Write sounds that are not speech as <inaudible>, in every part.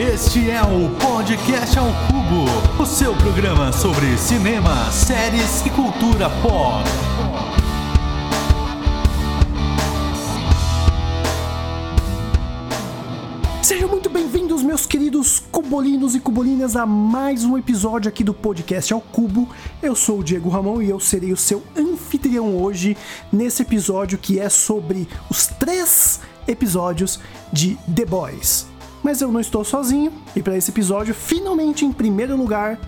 Este é o Podcast ao Cubo, o seu programa sobre cinema, séries e cultura pop. Sejam muito bem-vindos, meus queridos cubolinos e cubolinas, a mais um episódio aqui do Podcast ao Cubo. Eu sou o Diego Ramon e eu serei o seu anfitrião hoje nesse episódio que é sobre os três episódios de The Boys. Mas eu não estou sozinho e para esse episódio, finalmente em primeiro lugar,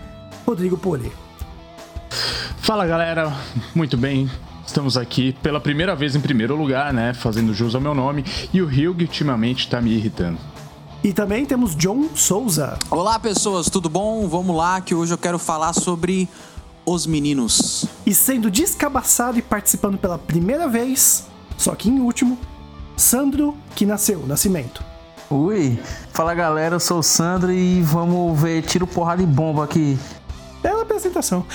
Rodrigo Poli. Fala galera, muito bem. Estamos aqui pela primeira vez em primeiro lugar, né? Fazendo jus ao meu nome. E o Hugh ultimamente tá me irritando. E também temos John Souza. Olá pessoas, tudo bom? Vamos lá que hoje eu quero falar sobre os meninos. E sendo descabaçado e participando pela primeira vez, só que em último, Sandro, que nasceu, Nascimento. Ui, fala galera, eu sou o Sandro e vamos ver tiro, porrada e bomba aqui. Bela apresentação.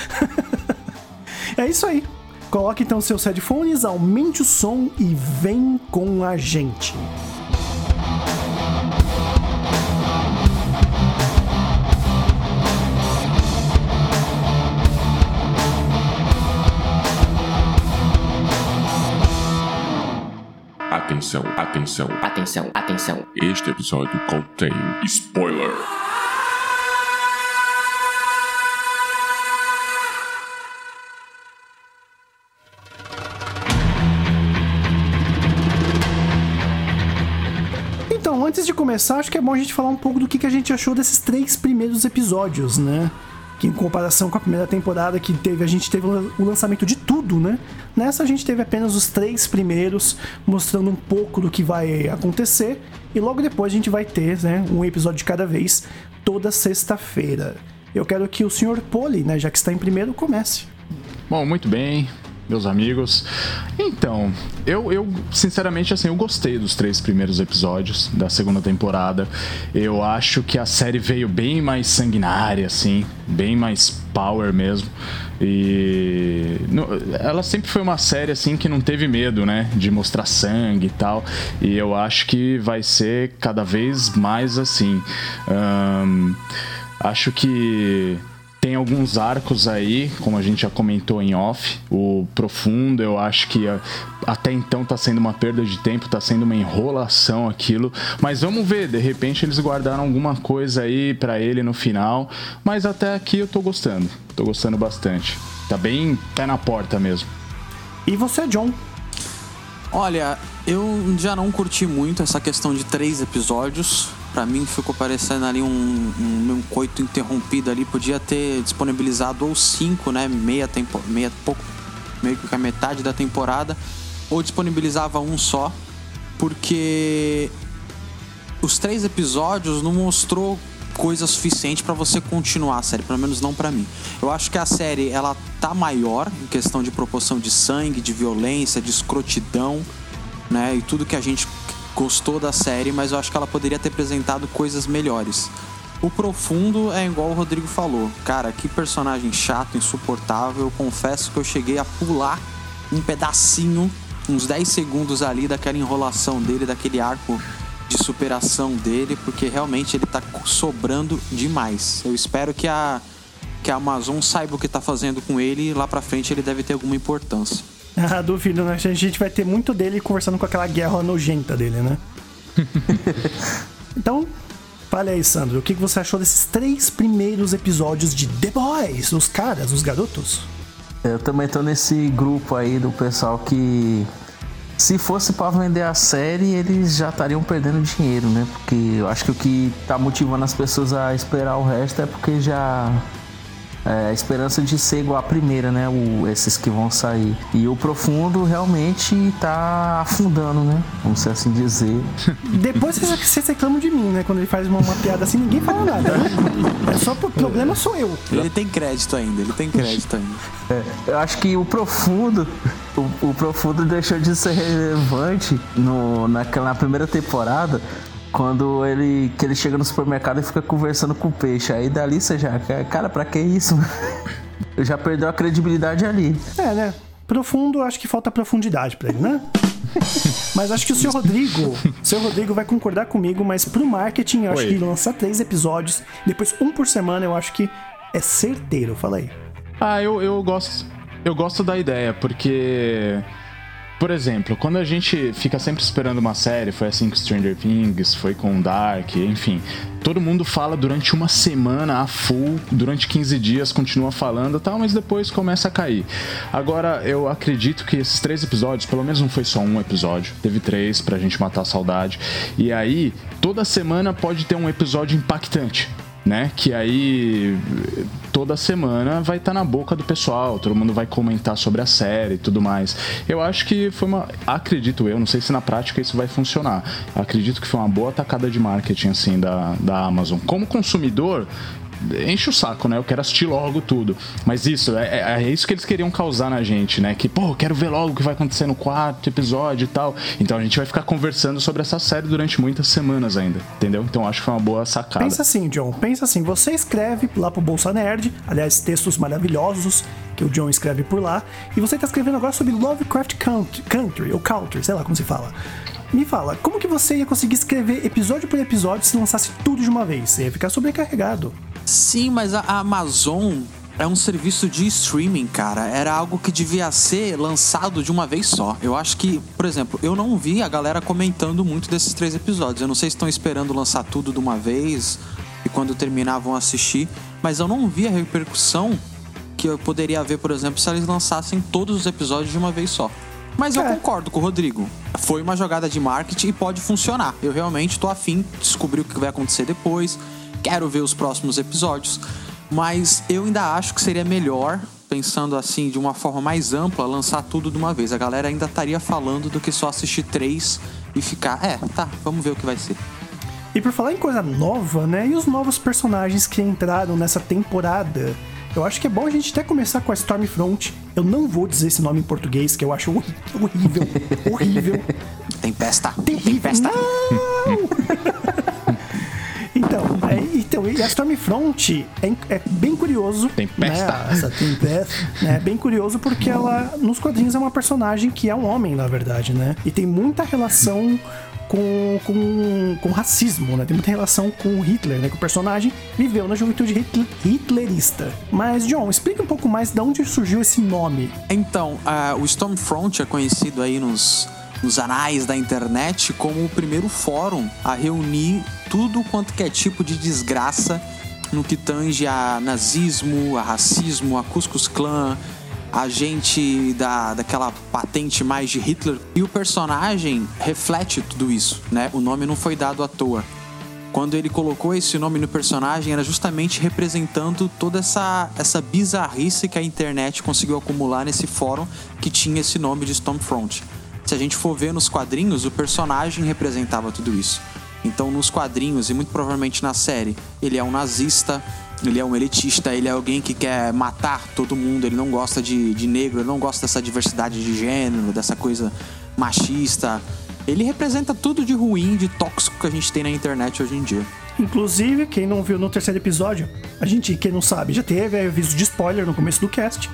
<laughs> é isso aí. Coloque então seus headphones, aumente o som e vem com a gente. Atenção, atenção, Atenção, atenção. este episódio contém spoiler. Então, antes de começar, acho que é bom a gente falar um pouco do que, que a gente achou desses três primeiros episódios, né? Que em comparação com a primeira temporada que teve, a gente teve o lançamento de tudo, né? Nessa a gente teve apenas os três primeiros, mostrando um pouco do que vai acontecer. E logo depois a gente vai ter né, um episódio de cada vez, toda sexta-feira. Eu quero que o Sr. Poli, né, já que está em primeiro, comece. Bom, muito bem, meus amigos. Então, eu, eu sinceramente assim, eu gostei dos três primeiros episódios da segunda temporada. Eu acho que a série veio bem mais sanguinária, assim, bem mais power mesmo. E ela sempre foi uma série assim que não teve medo, né, de mostrar sangue e tal. E eu acho que vai ser cada vez mais assim. Acho que tem alguns arcos aí, como a gente já comentou em off. O profundo, eu acho que ah, até então tá sendo uma perda de tempo, tá sendo uma enrolação aquilo. Mas vamos ver, de repente eles guardaram alguma coisa aí pra ele no final. Mas até aqui eu tô gostando, tô gostando bastante. Tá bem pé na porta mesmo. E você, John? Olha, eu já não curti muito essa questão de três episódios. Pra mim ficou parecendo ali um, um, um coito interrompido ali. Podia ter disponibilizado ou cinco, né? Meia tempo, meia pouco, meio que a metade da temporada, ou disponibilizava um só, porque os três episódios não mostrou coisa suficiente pra você continuar a série, pelo menos não pra mim. Eu acho que a série ela tá maior em questão de proporção de sangue, de violência, de escrotidão, né? E tudo que a gente gostou da série, mas eu acho que ela poderia ter apresentado coisas melhores. O profundo é igual o Rodrigo falou. Cara, que personagem chato, insuportável. Eu confesso que eu cheguei a pular um pedacinho, uns 10 segundos ali daquela enrolação dele, daquele arco de superação dele, porque realmente ele tá sobrando demais. Eu espero que a que a Amazon saiba o que tá fazendo com ele e lá pra frente ele deve ter alguma importância. <laughs> Ah, duvido, né? A gente vai ter muito dele conversando com aquela guerra nojenta dele, né? <laughs> então, fale aí, Sandro, o que que você achou desses três primeiros episódios de The Boys? Os caras, os garotos? Eu também tô nesse grupo aí do pessoal que se fosse pra vender a série, eles já estariam perdendo dinheiro, né? Porque eu acho que o que tá motivando as pessoas a esperar o resto é porque já é, a esperança de ser igual a primeira, né? O, esses que vão sair. E o profundo realmente tá afundando, né? Vamos assim dizer. <laughs> Depois vocês, vocês reclamam de mim, né? Quando ele faz uma, uma piada assim, ninguém fala nada. Né? É só o problema sou eu. Ele tem crédito ainda, ele tem crédito ainda. É, eu acho que o profundo, o, o profundo deixou de ser relevante no, naquela, na primeira temporada, quando ele, que ele chega no supermercado e fica conversando com o peixe. Aí dali você já, cara, pra que isso? <laughs> Já perdeu a credibilidade ali. É, né? Profundo, acho que falta profundidade pra ele, né? <laughs> Mas acho que o seu Rodrigo, o seu Rodrigo vai concordar comigo, mas pro marketing eu acho Oi. que lançar três episódios, depois um por semana, eu acho que é certeiro. Fala aí. Ah, eu, eu gosto. Eu gosto da ideia, porque. Por exemplo, quando a gente fica sempre esperando uma série, foi assim com Stranger Things, foi com Dark, enfim. Todo mundo fala durante uma semana a full, durante 15 dias continua falando tal, mas depois começa a cair. Agora, eu acredito que esses três episódios, pelo menos não foi só um episódio, teve três pra gente matar a saudade. E aí, toda semana pode ter um episódio impactante né? Que aí toda semana vai estar na boca do pessoal, todo mundo vai comentar sobre a série e tudo mais. Eu acho que foi uma, acredito eu, não sei se na prática isso vai funcionar. Acredito que foi uma boa tacada de marketing assim da, da Amazon. Como consumidor, enche o saco, né? Eu quero assistir logo tudo. Mas isso, é, é- é isso que eles queriam causar na gente, né? Que, pô, eu quero ver logo o que vai acontecer no quarto episódio e tal. Então a gente vai ficar conversando sobre essa série durante muitas semanas ainda, entendeu? Então acho que foi uma boa sacada. Pensa assim, John. Pensa assim. Você escreve lá pro Bolsa Nerd, aliás, textos maravilhosos que o John escreve por lá, e você tá escrevendo agora sobre Lovecraft Country, ou Country, sei lá como se fala. Me fala, como que você ia conseguir escrever episódio por episódio se lançasse tudo de uma vez? Você ia ficar sobrecarregado. Sim, mas a Amazon é um serviço de streaming, cara. Era algo que devia ser lançado de uma vez só. Eu acho que, por exemplo, eu não vi a galera comentando muito desses três episódios. Eu não sei se estão esperando lançar tudo de uma vez e quando terminar vão assistir, mas eu não vi a repercussão que eu poderia haver, por exemplo, se eles lançassem todos os episódios de uma vez só. Mas eu É. concordo com o Rodrigo. Foi uma jogada de marketing e pode funcionar. Eu realmente tô afim de descobrir o que vai acontecer depois. Quero ver os próximos episódios. Mas eu ainda acho que seria melhor, pensando assim de uma forma mais ampla, lançar tudo de uma vez. A galera ainda estaria falando do que só assistir três e ficar, é, tá, vamos ver o que vai ser. E por falar em coisa nova, né? E os novos personagens que entraram nessa temporada? Eu acho que é bom a gente até começar com a Stormfront. Eu não vou dizer esse nome em português, que eu acho horrível. horrível. <laughs> Tempesta. Terrível. Tempesta. Então, <laughs> e a Stormfront é, é bem curioso. Tempesta. Né, <laughs> essa tempesta. né, É bem curioso porque ela, nos quadrinhos, é uma personagem que é um homem, na verdade, né? E tem muita relação com, com, com racismo, né? Tem muita relação com o Hitler, né? Que o personagem viveu na juventude hitler- hitlerista. Mas, John, explica um pouco mais de onde surgiu esse nome. Então, ah, o Stormfront é conhecido aí nos, nos anais da internet como o primeiro fórum a reunir tudo quanto que é tipo de desgraça no que tange a nazismo, a racismo, a Ku Klux Klan, a gente da, daquela patente mais de Hitler. E o personagem reflete tudo isso, né? O nome não foi dado à toa. Quando ele colocou esse nome no personagem, era justamente representando toda essa, essa bizarrice que a internet conseguiu acumular nesse fórum que tinha esse nome de Stormfront. Se a gente for ver nos quadrinhos, o personagem representava tudo isso. Então, nos quadrinhos, e muito provavelmente na série, ele é um nazista, ele é um elitista, ele é alguém que quer matar todo mundo, ele não gosta de, de negro, ele não gosta dessa diversidade de gênero, dessa coisa machista. Ele representa tudo de ruim, de tóxico que a gente tem na internet hoje em dia. Inclusive, quem não viu no terceiro episódio, a gente, quem não sabe, já teve aviso de spoiler no começo do cast.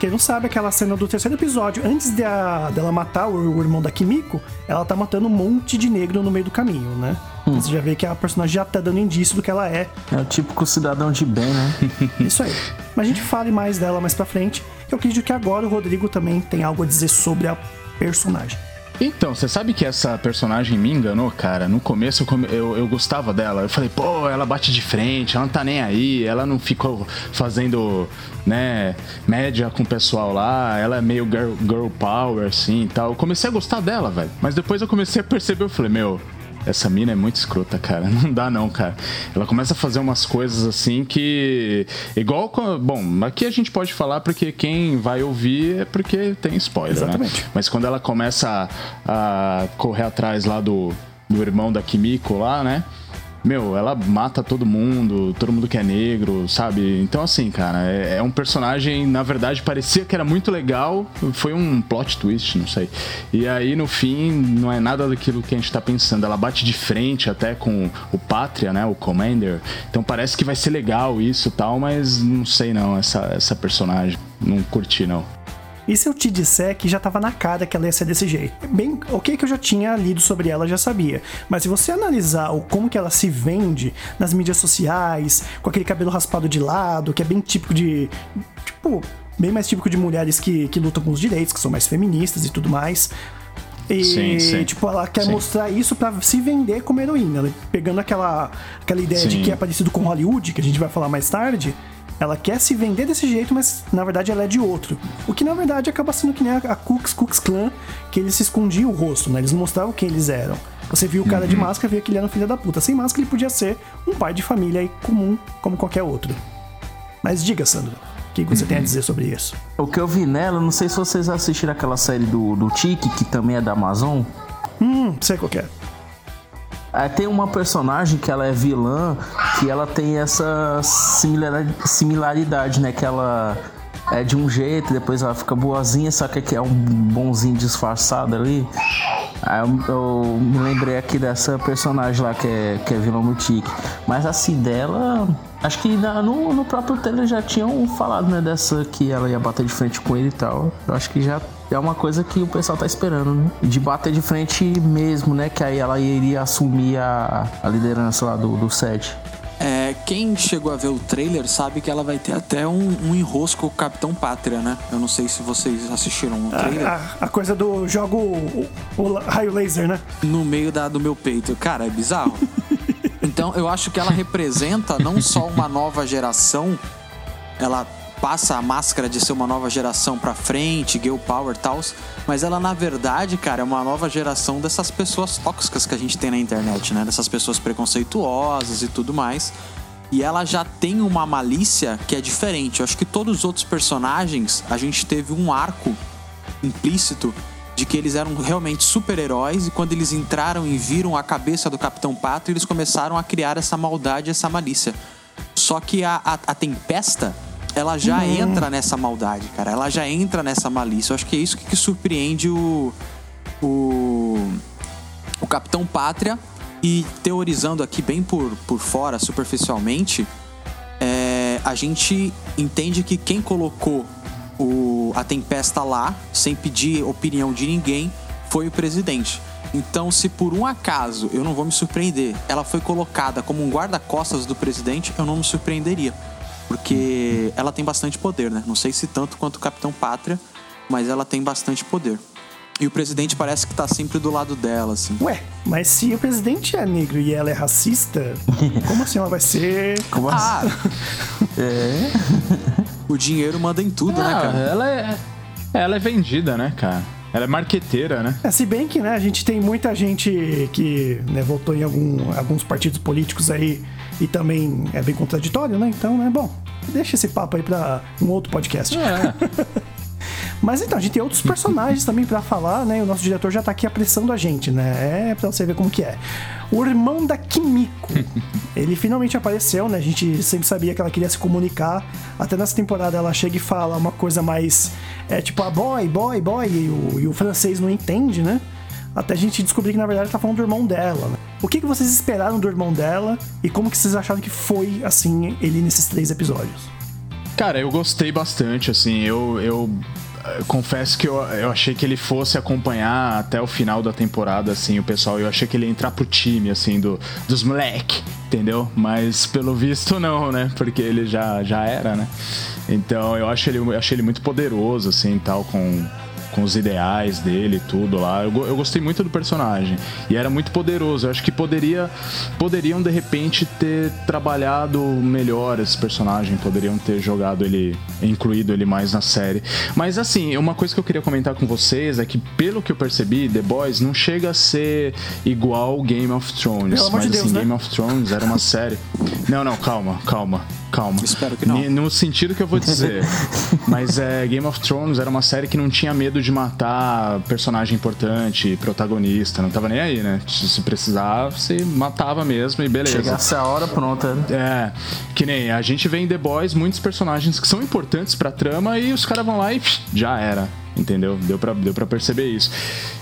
Quem não sabe, aquela cena do terceiro episódio, antes de dela matar o, o irmão da Kimiko, ela tá matando um monte de negro no meio do caminho, né? Você já vê que a personagem já tá dando indício do que ela é. É o típico cidadão de bem, né? <laughs> Isso aí. Mas a gente fale mais dela mais pra frente. Eu acredito que agora o Rodrigo também tem algo a dizer sobre a personagem. Então, você sabe que essa personagem me enganou, cara? No começo eu, eu, eu gostava dela. Eu falei, pô, ela bate de frente, ela não tá nem aí, ela não ficou fazendo, né, média com o pessoal lá, ela é meio girl, girl power, assim e tal. Eu comecei a gostar dela, velho. Mas depois eu comecei a perceber, eu falei, meu. Essa mina é muito escrota, cara. <laughs> Não dá não, cara. Ela começa a fazer umas coisas assim que. Igual. com- Bom, aqui a gente pode falar porque quem vai ouvir é porque tem spoiler, Exatamente. né? Mas quando ela começa a, a correr atrás lá do, do irmão da Kimiko lá, né? Meu, ela mata todo mundo, todo mundo que é negro, sabe? Então, assim, cara, é, é um personagem, na verdade, parecia que era muito legal, foi um plot twist, não sei. E aí, no fim, não é nada daquilo que a gente tá pensando. Ela bate de frente até com o Pátria, né? O Commander. Então parece que vai ser legal isso tal, mas não sei não, essa, essa personagem. Não curti, não. E se eu te disser que já tava na cara que ela ia ser desse jeito? Bem, ok que eu já tinha lido sobre ela, já sabia. Mas se você analisar o como que ela se vende nas mídias sociais, com aquele cabelo raspado de lado, que é bem típico de. Tipo, bem mais típico de mulheres que, que lutam com os direitos, que são mais feministas e tudo mais. E, Sim, sim. tipo, ela quer Sim. mostrar isso pra se vender como heroína. Ela, pegando aquela, aquela ideia de que é parecido com Hollywood, que a gente vai falar mais tarde. Ela quer se vender desse jeito, mas na verdade ela é de outro. O que na verdade acaba sendo que nem a Kux Kux Klan, que eles se escondiam o rosto, né? Eles mostravam quem eles eram. Você viu o cara Uhum. de máscara, via que ele era um filho da puta. Sem máscara, ele podia ser um pai de família aí comum, como qualquer outro. Mas diga, Sandro, o que você tem Uhum. a dizer sobre isso? O que eu vi nela, não sei se vocês assistiram aquela série do, do Tiki, que também é da Amazon. Hum, sei qual que é. Aí tem uma personagem que ela é vilã, que ela tem essa similar- similaridade, né? Que ela é de um jeito, depois ela fica boazinha, só que é um bonzinho disfarçado ali. Aí eu, eu me lembrei aqui dessa personagem lá que é, que é vilã no Tique. Mas assim, dela. Acho que no, no próprio trailer já tinham falado, né? Dessa que ela ia bater de frente com ele e tal. Eu acho que já é uma coisa que o pessoal tá esperando, né? De bater de frente mesmo, né? Que aí ela iria assumir a, a liderança lá do, do set. Quem chegou a ver o trailer sabe que ela vai ter até um, um enrosco com o Capitão Pátria, né? Eu não sei se vocês assistiram o trailer. A, a- a coisa do jogo o, o raio laser, né? no meio da, do meu peito. Cara, é bizarro. <laughs> Então, eu acho que ela representa não só uma nova geração, ela passa a máscara de ser uma nova geração pra frente, girl power e tal, mas ela na verdade, cara, é uma nova geração dessas pessoas tóxicas que a gente tem na internet, né? Dessas pessoas preconceituosas e tudo mais. E ela já tem uma malícia que é diferente. Eu acho que todos os outros personagens, a gente teve um arco implícito de que eles eram realmente super-heróis e quando eles entraram e viram a cabeça do Capitão Pato, eles começaram a criar essa maldade, essa malícia. Só que a, a, a Tempesta, ela já entra nessa maldade, cara. Ela já entra nessa malícia. Eu acho que é isso que, que surpreende o, o, o Capitão Pátria. E teorizando aqui bem por, por fora, superficialmente, é, a gente entende que quem colocou o, a Tempesta lá, sem pedir opinião de ninguém, foi o presidente. Então, se por um acaso, eu não vou me surpreender, ela foi colocada como um guarda-costas do presidente, eu não me surpreenderia. Porque ela tem bastante poder, né? Não sei se tanto quanto o Capitão Pátria, mas ela tem bastante poder. E o presidente parece que tá sempre do lado dela, assim. Ué, mas se o presidente é negro e ela é racista, <laughs> como assim ela vai ser. Como assim? Ah! <laughs> É. o dinheiro manda em tudo, né, cara? ela é. Ela é vendida, né, cara? Ela é marqueteira, né? É, se bem que, né, a gente tem muita gente que né, votou em algum- alguns partidos políticos aí e também é bem contraditório, né? Então, né, bom, deixa esse papo aí pra um outro podcast. É. <laughs> Mas então, a gente tem outros personagens também pra falar, né? E o nosso diretor já tá aqui apressando a gente, né? É pra você ver como que é. O irmão da Kimiko. <laughs> Ele finalmente apareceu, né? A gente sempre sabia que ela queria se comunicar. Até nessa temporada ela chega e fala uma coisa mais. É tipo, a boy, boy, boy. E o, e o francês não entende, né? Até a gente descobrir que na verdade tá falando do irmão dela. Né? O que, que vocês esperaram do irmão dela e como que vocês acharam que foi, assim, ele nesses três episódios? Cara, eu gostei bastante, assim, eu, eu confesso que eu, eu achei que ele fosse acompanhar até o final da temporada, assim, o pessoal, eu achei que ele ia entrar pro time, assim, do, dos moleque, entendeu? Mas pelo visto não, né? Porque ele já, já era, né? Então eu acho ele, eu achei ele muito poderoso, assim, tal, com com os ideais dele e tudo lá. Eu, eu gostei muito do personagem. E era muito poderoso. Eu acho que poderia, poderiam, de repente, ter trabalhado melhor esse personagem. Poderiam ter jogado ele, incluído ele mais na série. Mas, assim, uma coisa que eu queria comentar com vocês é que, pelo que eu percebi, The Boys não chega a ser igual Game of Thrones. Pelo mas, de assim, Deus, né? Game of Thrones era uma série. Não, não, calma, calma. Calma. Espero que não. No sentido que eu vou dizer. <laughs> Mas é, Game of Thrones era uma série que não tinha medo de matar personagem importante, protagonista. Não tava nem aí, né? Se se precisar, você matava mesmo e beleza. Chegasse a hora, pronta. né? É, que nem a gente vê em The Boys muitos personagens que são importantes pra trama e os caras vão lá e já era. Entendeu? Deu pra, deu pra perceber isso.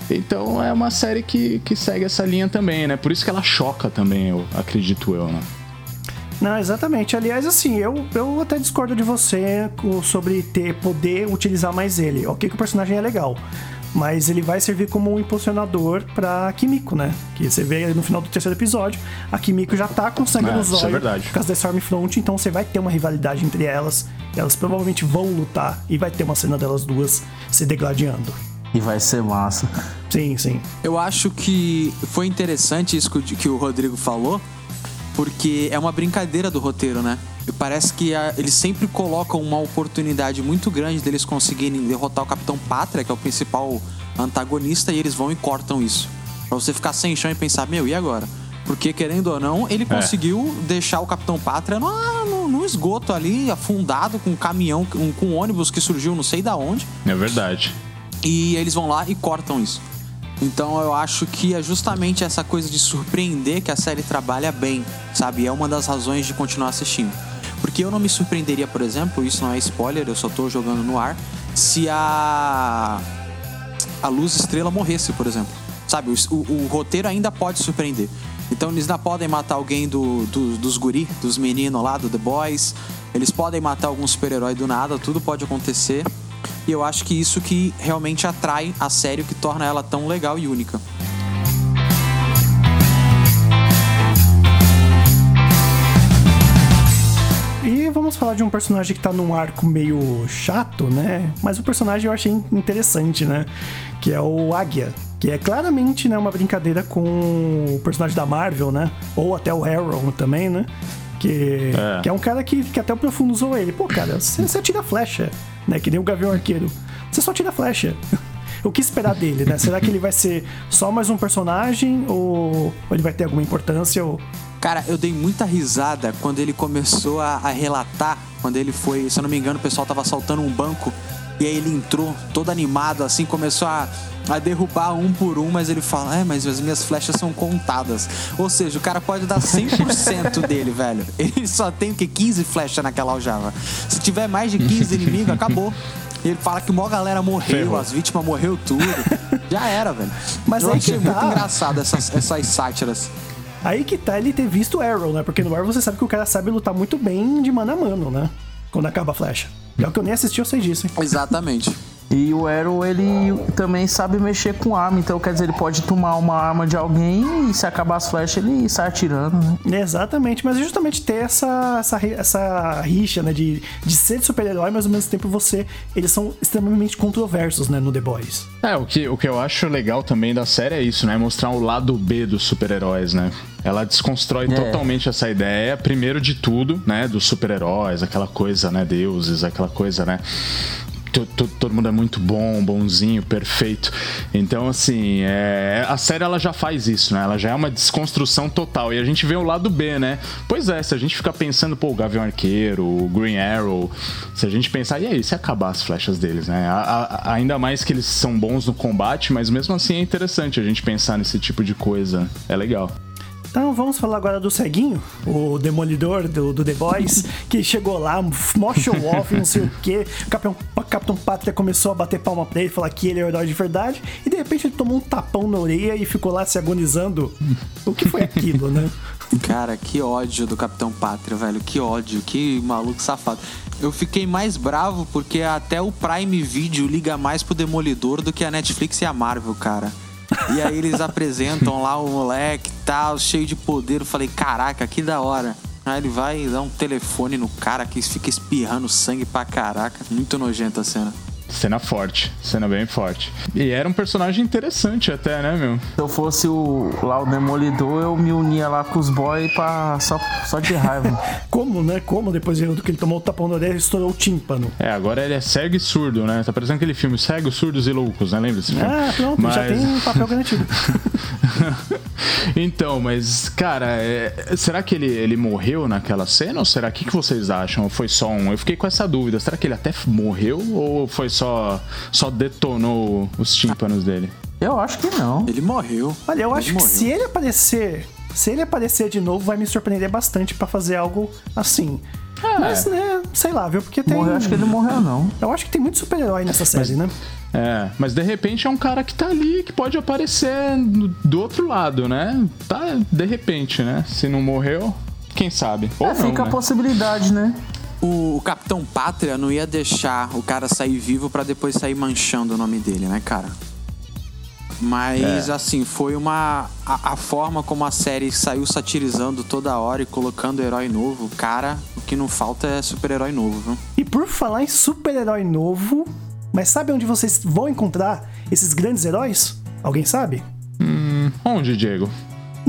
Então é uma série que, que segue essa linha também, né? Por isso que ela choca também, eu acredito eu, né? Não, exatamente. Aliás, assim, eu, eu até discordo de você sobre ter poder utilizar mais ele. Ok que o personagem é legal. Mas ele vai servir como um impulsionador pra Kimiko, né? Que você vê no final do terceiro episódio, a Kimiko já tá com sangue É, nos é olhos verdade. por causa da Stormfront, então você vai ter uma rivalidade entre elas. Elas provavelmente vão lutar e vai ter uma cena delas duas se degladiando. E vai ser massa. Sim, sim. Eu acho que foi interessante isso que o Rodrigo falou, porque é uma brincadeira do roteiro, né? E Parece que a- eles sempre colocam uma oportunidade muito grande deles conseguirem derrotar o Capitão Pátria, que é o principal antagonista, e eles vão e cortam isso. Pra você ficar sem chão e pensar, meu, e agora? Porque, querendo ou não, ele conseguiu deixar o Capitão Pátria no, no- no esgoto ali, afundado, com um caminhão, com, com um ônibus que surgiu não sei da onde É verdade. e eles vão lá e cortam isso. Então eu acho que é justamente essa coisa de surpreender que a série trabalha bem, sabe? É uma das razões de continuar assistindo. Porque eu não me surpreenderia, por exemplo, isso não é spoiler, eu só tô jogando no ar, se a a Luz Estrela morresse, por exemplo. Sabe, o, o- o roteiro ainda pode surpreender. Então eles ainda podem matar alguém do, do- dos guri, dos meninos lá, do The Boys. Eles podem matar algum super-herói do nada, tudo pode acontecer. E eu acho que isso que realmente atrai a série, o que torna ela tão legal e única. E vamos falar de um personagem que tá num arco meio chato, né? Mas o personagem eu achei interessante, né? Que é o Águia. Que é claramente né, uma brincadeira com o personagem da Marvel, né? Ou até o Arrow também, né? Que é, que é um cara que, que até o Profundo usou ele. Pô, cara, você, você atira flecha, né? Que nem o Gavião Arqueiro. Você só tira flecha. <laughs> O que esperar dele, né? Será que ele vai ser só mais um personagem? Ou, ou ele vai ter alguma importância? Ou... Cara, eu dei muita risada quando ele começou a, a relatar, quando ele foi, se eu não me engano, o pessoal tava assaltando um banco e aí ele entrou todo animado, assim, começou a, a derrubar um por um, mas ele fala, é, mas as minhas flechas são contadas. Ou seja, o cara pode dar 100% <laughs> dele, velho. Ele só tem o que? 15 flechas naquela aljava. Se tiver mais de 15 inimigos, acabou. Ele fala que uma galera morreu, Ferrou. as vítimas morreu tudo. Já era, velho. Mas eu aí achei que tá. muito engraçado essas, essas sátiras. Aí que tá ele ter visto o Arrow, né? Porque no Arrow você sabe que o cara sabe lutar muito bem de mano a mano, né? Quando acaba a flecha. Pior que eu nem assisti, eu sei disso, hein? Exatamente. E o Arrow, ele também sabe mexer com arma, então quer dizer, ele pode tomar uma arma de alguém e se acabar as flechas, ele sai atirando, né? Exatamente, mas é justamente ter essa, essa, essa rixa, né? De, de ser super-herói, mas ao mesmo tempo você. Eles são extremamente controversos, né? No The Boys. É, o que, o que eu acho legal também da série é isso, né? Mostrar o lado B dos super-heróis, né? Ela desconstrói É. totalmente essa ideia, primeiro de tudo, né? Dos super-heróis, aquela coisa, né? Deuses, aquela coisa, né? To- to- todo mundo é muito bom, bonzinho, perfeito. Então, assim, é, a série ela já faz isso, né? Ela já é uma desconstrução total. E a gente vê o lado B, né? Pois é, se a gente ficar pensando, pô, o Gavião Arqueiro, o Green Arrow, se a gente pensar, e aí, se acabar as flechas deles, né? A- a- ainda mais que eles são bons no combate, mas mesmo assim é interessante a gente pensar nesse tipo de coisa. É legal. Então vamos falar agora do ceguinho, o demolidor do, do The Boys, <laughs> que chegou lá, mó show off, não sei o que. O Capitão, Capitão Pátria começou a bater palma pra ele, falar que ele é o herói de verdade, e de repente ele tomou um tapão na orelha e ficou lá se agonizando. O que foi aquilo, né? <laughs> Cara, que ódio do Capitão Pátria, velho. Que ódio, que maluco safado. Eu fiquei mais bravo porque até o Prime Video liga mais pro Demolidor do que a Netflix e a Marvel, cara. E aí eles apresentam lá o moleque tal, cheio de poder. Eu falei, caraca, que da hora. Aí ele vai dar um telefone no cara que fica espirrando sangue pra caraca. Muito nojenta a cena. Cena forte, cena bem forte. E era um personagem interessante até, né, meu? Se eu fosse o, lá o Demolidor, eu me unia lá com os boys pra, só, só de raiva. <laughs> Como, né? Como depois do que ele tomou o tapão na orelha, estourou o tímpano. É, agora ele é cego e surdo, né? Tá parecendo aquele filme Cegos, Surdos e Loucos, né? Lembra desse filme? Ah, pronto, já Mas- tem um papel garantido. <laughs> então, mas, cara, é- será que ele, ele morreu naquela cena ou será que, que vocês acham? Ou foi só um? Eu fiquei com essa dúvida. Será que ele até morreu ou foi só, só detonou os tímpanos dele? Eu acho que não. Ele morreu. Olha, eu Ele acho que morreu. se ele aparecer, se ele aparecer de novo, vai me surpreender bastante pra fazer algo assim. Mas, né, sei lá, viu? Porque tem. Morreu, acho que ele morreu, não. Eu acho que tem muito super-herói nessa série, né? É, mas de repente é um cara que tá ali, que pode aparecer do do outro lado, né? Tá, de repente, né? Se não morreu, quem sabe. Ou É, não, fica né? a possibilidade, né? O, o Capitão Pátria não ia deixar o cara sair vivo pra depois sair manchando o nome dele, né, cara? Mas, assim, foi uma. A, a forma como a série saiu satirizando toda hora e colocando herói novo, cara, o que não falta é super-herói novo, viu? E por falar em super-herói novo, mas sabe onde vocês vão encontrar esses grandes heróis? Alguém sabe? Onde, Diego?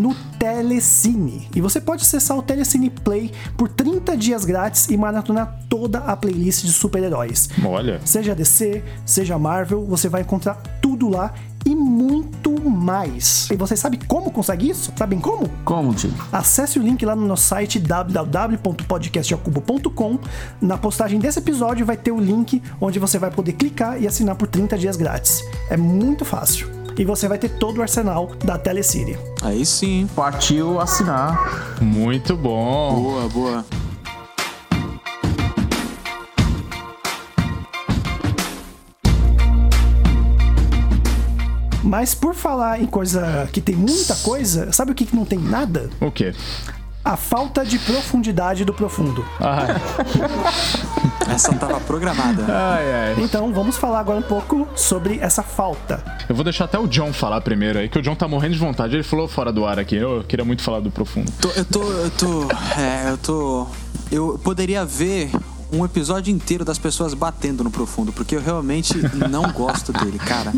No Telecine. E você pode acessar o Telecine Play por 30 dias grátis e maratonar toda a playlist de super-heróis. Olha. Seja DC, seja Marvel, você vai encontrar tudo lá e muito mais. E você sabe como consegue isso? Sabem como? Como, tio? Acesse o link lá no nosso site www.podcastjacubo.com. Na postagem desse episódio vai ter o link onde você vai poder clicar e assinar por 30 dias grátis. É muito fácil. E você vai ter todo o arsenal da Telecine. Aí sim. Partiu assinar. Muito bom. Boa, boa. Mas por falar em coisa que tem muita coisa, sabe o que que não tem nada? O quê? A falta de profundidade do profundo. Ai, <laughs> Essa tava programada. ai, ai. Então vamos falar agora um pouco sobre essa falta. Eu vou deixar até o John falar primeiro aí, que o John tá morrendo de vontade. Ele falou fora do ar aqui. Eu queria muito falar do profundo. Tô- eu tô. Eu tô. É, eu tô. Eu poderia ver um episódio inteiro das pessoas batendo no profundo, porque eu realmente não gosto dele, cara.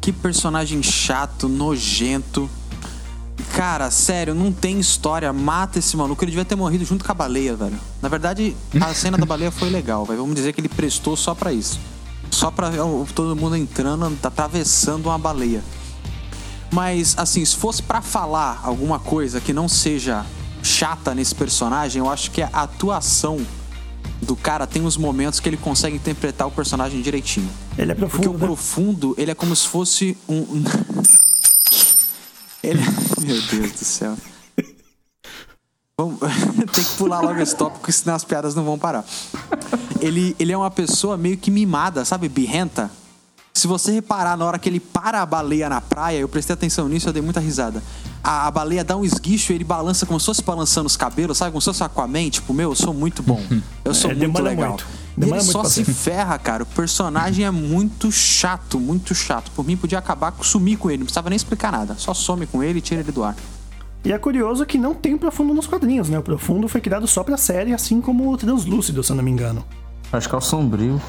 Que personagem chato, nojento. Cara, sério, não tem história. Mata esse maluco. Ele devia ter morrido junto com a baleia, velho. Na verdade, a <laughs> cena da baleia foi legal, velho. Vamos dizer que ele prestou só pra isso. Só pra todo mundo entrando, atravessando uma baleia. Mas, assim, se fosse pra falar alguma coisa que não seja chata nesse personagem, eu acho que a atuação do cara tem uns momentos que ele consegue interpretar o personagem direitinho. Ele é Porque profundo, o né? profundo, ele é como se fosse um. <laughs> ele. <laughs> Meu Deus do céu. Vamos... <laughs> Tem que pular logo esse tópico, senão as piadas não vão parar. Ele, ele é uma pessoa meio que mimada, sabe? Birrenta. Se você reparar na hora que ele para a baleia na praia, eu prestei atenção nisso, eu dei muita risada. A, a baleia dá um esguicho e ele balança como se fosse balançando os cabelos, sabe? Como se fosse Aquaman. Tipo, meu, eu sou muito bom. Eu sou É, muito legal. muito. Demora ele só se ferra, cara. O personagem é muito chato, muito chato. Por mim, podia acabar, sumir com ele. Não precisava nem explicar nada. Só some com ele e tira ele do ar. E é curioso que não tem profundo nos quadrinhos, né? O profundo foi criado só pra série, assim como o translúcido, se eu não me engano. Acho que é o sombrio.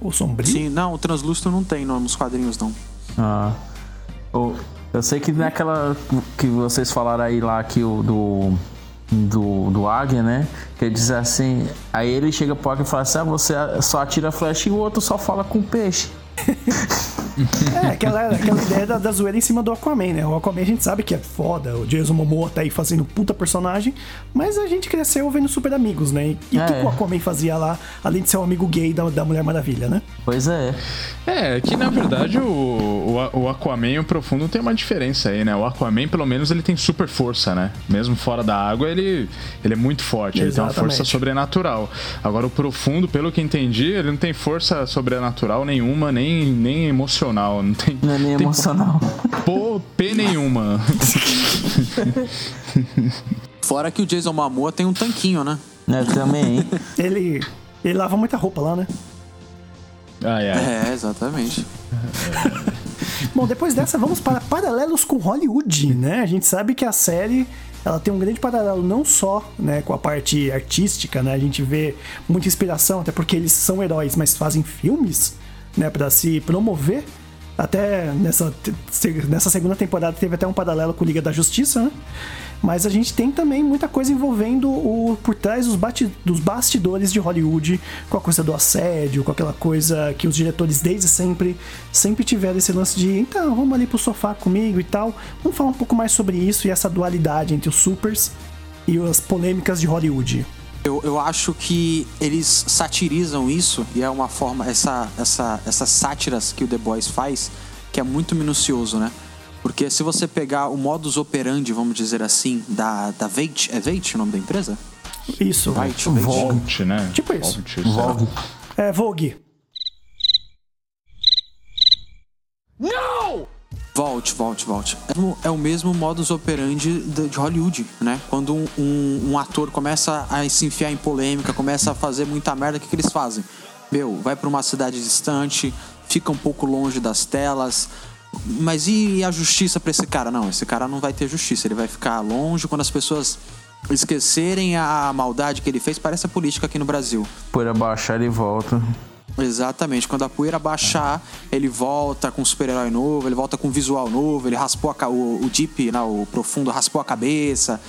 O sombrio? Sim, não, o translúcido não tem não, nos quadrinhos, não. Ah. Eu sei que naquela que vocês falaram aí lá que o do. Do, do Águia, né? Que diz assim. Aí ele chega pro Águia e fala assim: ah, você só atira flecha e o outro só fala com peixe. <laughs> <laughs> É, aquela, aquela ideia da, da zoeira em cima do Aquaman, né? O Aquaman a gente sabe que é foda, o Jason Momoa tá aí fazendo puta personagem, mas a gente cresceu vendo Super Amigos, né? E, o que, É. que o Aquaman fazia lá, além de ser um amigo gay da, da Mulher Maravilha, né? Pois é. É, que na verdade o, o, o Aquaman e o Profundo tem uma diferença aí, né? O Aquaman, pelo menos, ele tem super força, né? Mesmo fora da água, ele, ele é muito forte, ele tem uma Exatamente. força sobrenatural. Agora, o Profundo, pelo que entendi, ele não tem força sobrenatural nenhuma, nem, nem emocional. Não tem, Não é nem tem emocional. pô, P nenhuma. Fora que o Jason Momoa tem um tanquinho, né? É, também, hein? Ele, ele lava muita roupa lá, né? Ai, ai. É, exatamente. Bom, depois dessa, vamos para paralelos com Hollywood, né? A gente sabe que a série ela tem um grande paralelo não só né, com a parte artística, né? A gente vê muita inspiração, até porque eles são heróis, mas fazem filmes, né? Para se promover. Até nessa, nessa segunda temporada teve até um paralelo com Liga da Justiça, né? Mas a gente tem também muita coisa envolvendo o por trás dos, bati- dos bastidores de Hollywood, com a coisa do assédio, com aquela coisa que os diretores desde sempre sempre tiveram esse lance de então, vamos ali pro sofá comigo e tal. Vamos falar um pouco mais sobre isso e essa dualidade entre os supers e as polêmicas de Hollywood. Eu, eu acho que eles satirizam isso e é uma forma, essa, essa, essas sátiras que o The Boys faz, que é muito minucioso, né? Porque se você pegar o modus operandi, vamos dizer assim, da, da Veit, é Veit o nome da empresa? Isso. Veit, Veit. Volt, né? Tipo isso. Vogue. É, Vogue. Volte, volte, volte. É o mesmo modus operandi de Hollywood, né? Quando um, um, um ator começa a se enfiar em polêmica, começa a fazer muita merda, o que, que eles fazem? Meu, vai para uma cidade distante, fica um pouco longe das telas. Mas e a justiça para esse cara? Não, esse cara não vai ter justiça, ele vai ficar longe quando as pessoas esquecerem a maldade que ele fez. Parece a política aqui no Brasil. Por abaixar ele volta. Exatamente. Quando a poeira baixar, ele volta com um super-herói novo, ele volta com um visual novo, ele raspou a, o, o Deep, né, o profundo, raspou a cabeça.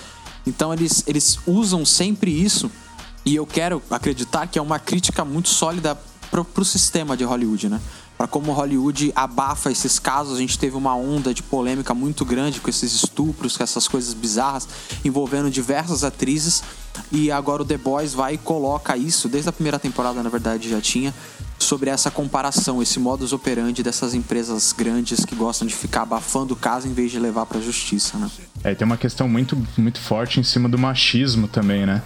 Então eles, eles usam sempre isso. E eu quero acreditar que é uma crítica muito sólida pro, pro sistema de Hollywood, né? Para como Hollywood abafa esses casos, a gente teve uma onda de polêmica muito grande com esses estupros, com essas coisas bizarras envolvendo diversas atrizes. E agora o The Boys vai e coloca isso, desde a primeira temporada, na verdade, já tinha, sobre essa comparação, esse modus operandi dessas empresas grandes que gostam de ficar abafando o caso em vez de levar para a justiça, né? É, tem uma questão muito, muito forte em cima do machismo também, né?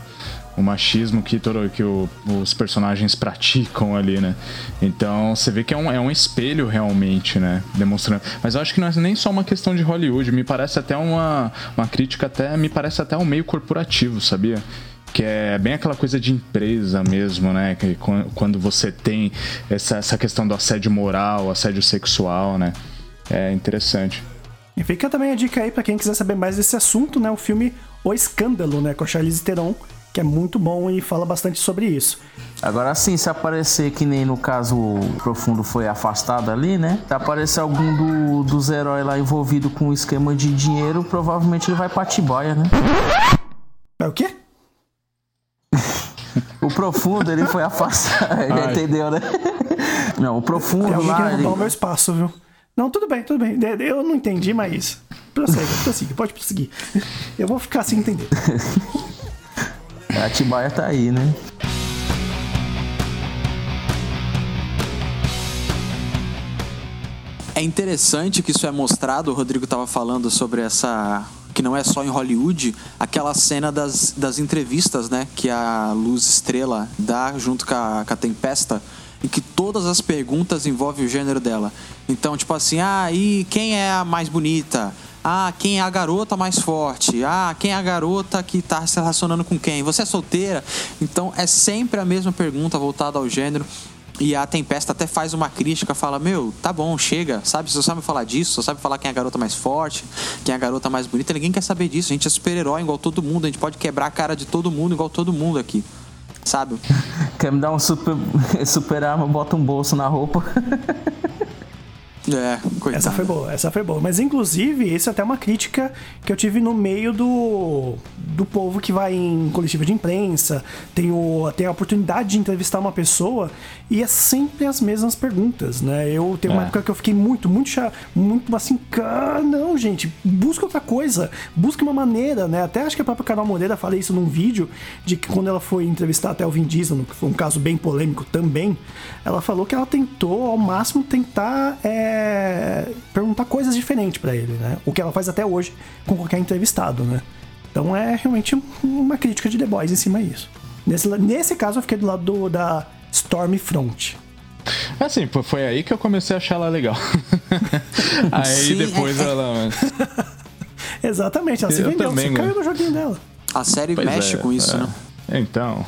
O machismo que, todo, que o, os personagens praticam ali, né? Então você vê que é um, é um espelho realmente, né? Demonstrando. Mas eu acho que não é nem só uma questão de Hollywood, me parece até uma, uma crítica, até me parece até um meio corporativo, sabia? que é bem aquela coisa de empresa mesmo, né? Que quando você tem essa, essa questão do assédio moral, assédio sexual, né? É interessante. E fica também a dica aí para quem quiser saber mais desse assunto, né? O filme O Escândalo, né? Com a Charlize Theron, que é muito bom e fala bastante sobre isso. Agora sim, se aparecer que nem no caso o Profundo foi afastado ali, né? Se aparecer algum do, dos heróis lá envolvido com o esquema de dinheiro, provavelmente ele vai pra Tibaia, né? É o quê? <laughs> o Profundo, ele foi afastado, <laughs> já entendeu, né? Não, o Profundo Tem lá... Ele... o meu espaço, viu? Não, tudo bem, tudo bem. Eu não entendi, mas... Prossegue, prossegue, pode prosseguir. Eu vou ficar sem entender. <laughs> <laughs> A Atibaia tá aí, né? É interessante que isso é mostrado, o Rodrigo estava falando sobre essa que não é só em Hollywood, aquela cena das, das entrevistas, né, que a Luz Estrela dá junto com a, com a Tempesta, em que todas as perguntas envolvem o gênero dela. Então, tipo assim, ah, e quem é a mais bonita? Ah, quem é a garota mais forte? Ah, quem é a garota que tá se relacionando com quem? Você é solteira? Então é sempre a mesma pergunta voltada ao gênero. E a Tempesta até faz uma crítica, fala: Meu, tá bom, chega, sabe? Você sabe falar disso, você sabe falar quem é a garota mais forte, quem é a garota mais bonita. Ninguém quer saber disso. A gente é super-herói igual todo mundo, a gente pode quebrar a cara de todo mundo igual todo mundo aqui, sabe? <laughs> Quer me dar um super, <laughs> super arma, bota um bolso na roupa. <laughs> É, coitado. Essa foi boa, essa foi boa. Mas inclusive, isso é até uma crítica que eu tive no meio do, do povo que vai em coletiva de imprensa, tem, o, tem a oportunidade de entrevistar uma pessoa e é sempre as mesmas perguntas, né? Eu tenho uma é. época que eu fiquei muito, muito chato, muito assim, cara, não, gente, busca outra coisa, busca uma maneira, né? Até acho que a própria Carol Moreira falei isso num vídeo, de que quando ela foi entrevistar até o Vin Diesel, que foi um caso bem polêmico também, ela falou que ela tentou ao máximo tentar. É, é, perguntar coisas diferentes para ele, né? O que ela faz até hoje com qualquer entrevistado, né? Então é realmente uma crítica de The Boys em cima disso. Nesse, nesse caso eu fiquei do lado do, da Stormfront. É assim, foi aí que eu comecei a achar ela legal. <laughs> aí Sim, depois é... ela. <laughs> Exatamente, ela se vendeu, também, você caiu no joguinho dela. A série pois mexe é, com isso, é. né? Então.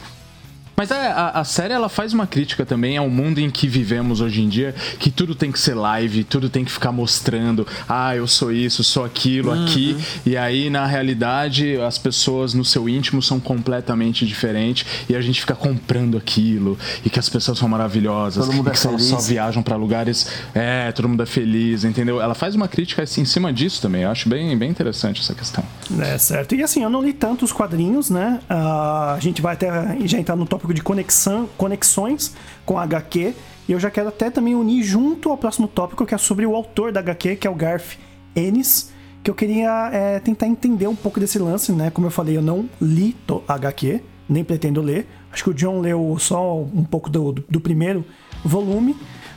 Mas a, a, a, série ela faz uma crítica também ao mundo em que vivemos hoje em dia, que tudo tem que ser live, tudo tem que ficar mostrando, ah, eu sou isso, sou aquilo, uhum. aqui. E aí, na realidade, as pessoas no seu íntimo são completamente diferentes e a gente fica comprando aquilo e que as pessoas são maravilhosas, todo mundo é que feliz. só viajam para lugares. É, todo mundo é feliz, entendeu? Ela faz uma crítica assim, em cima disso também. Eu acho bem, bem interessante essa questão. É, certo. E assim, eu não li tanto os quadrinhos, né? Uh, a gente vai até já entrar no top tópico de conexão, conexões com a HQ. E eu já quero até também unir junto ao próximo tópico, que é sobre o autor da HQ, que é o Garth Ennis, que eu queria é, tentar entender um pouco desse lance, né? Como eu falei, eu não li HQ, nem pretendo ler. Acho que o John leu só um pouco do, do, do primeiro volume.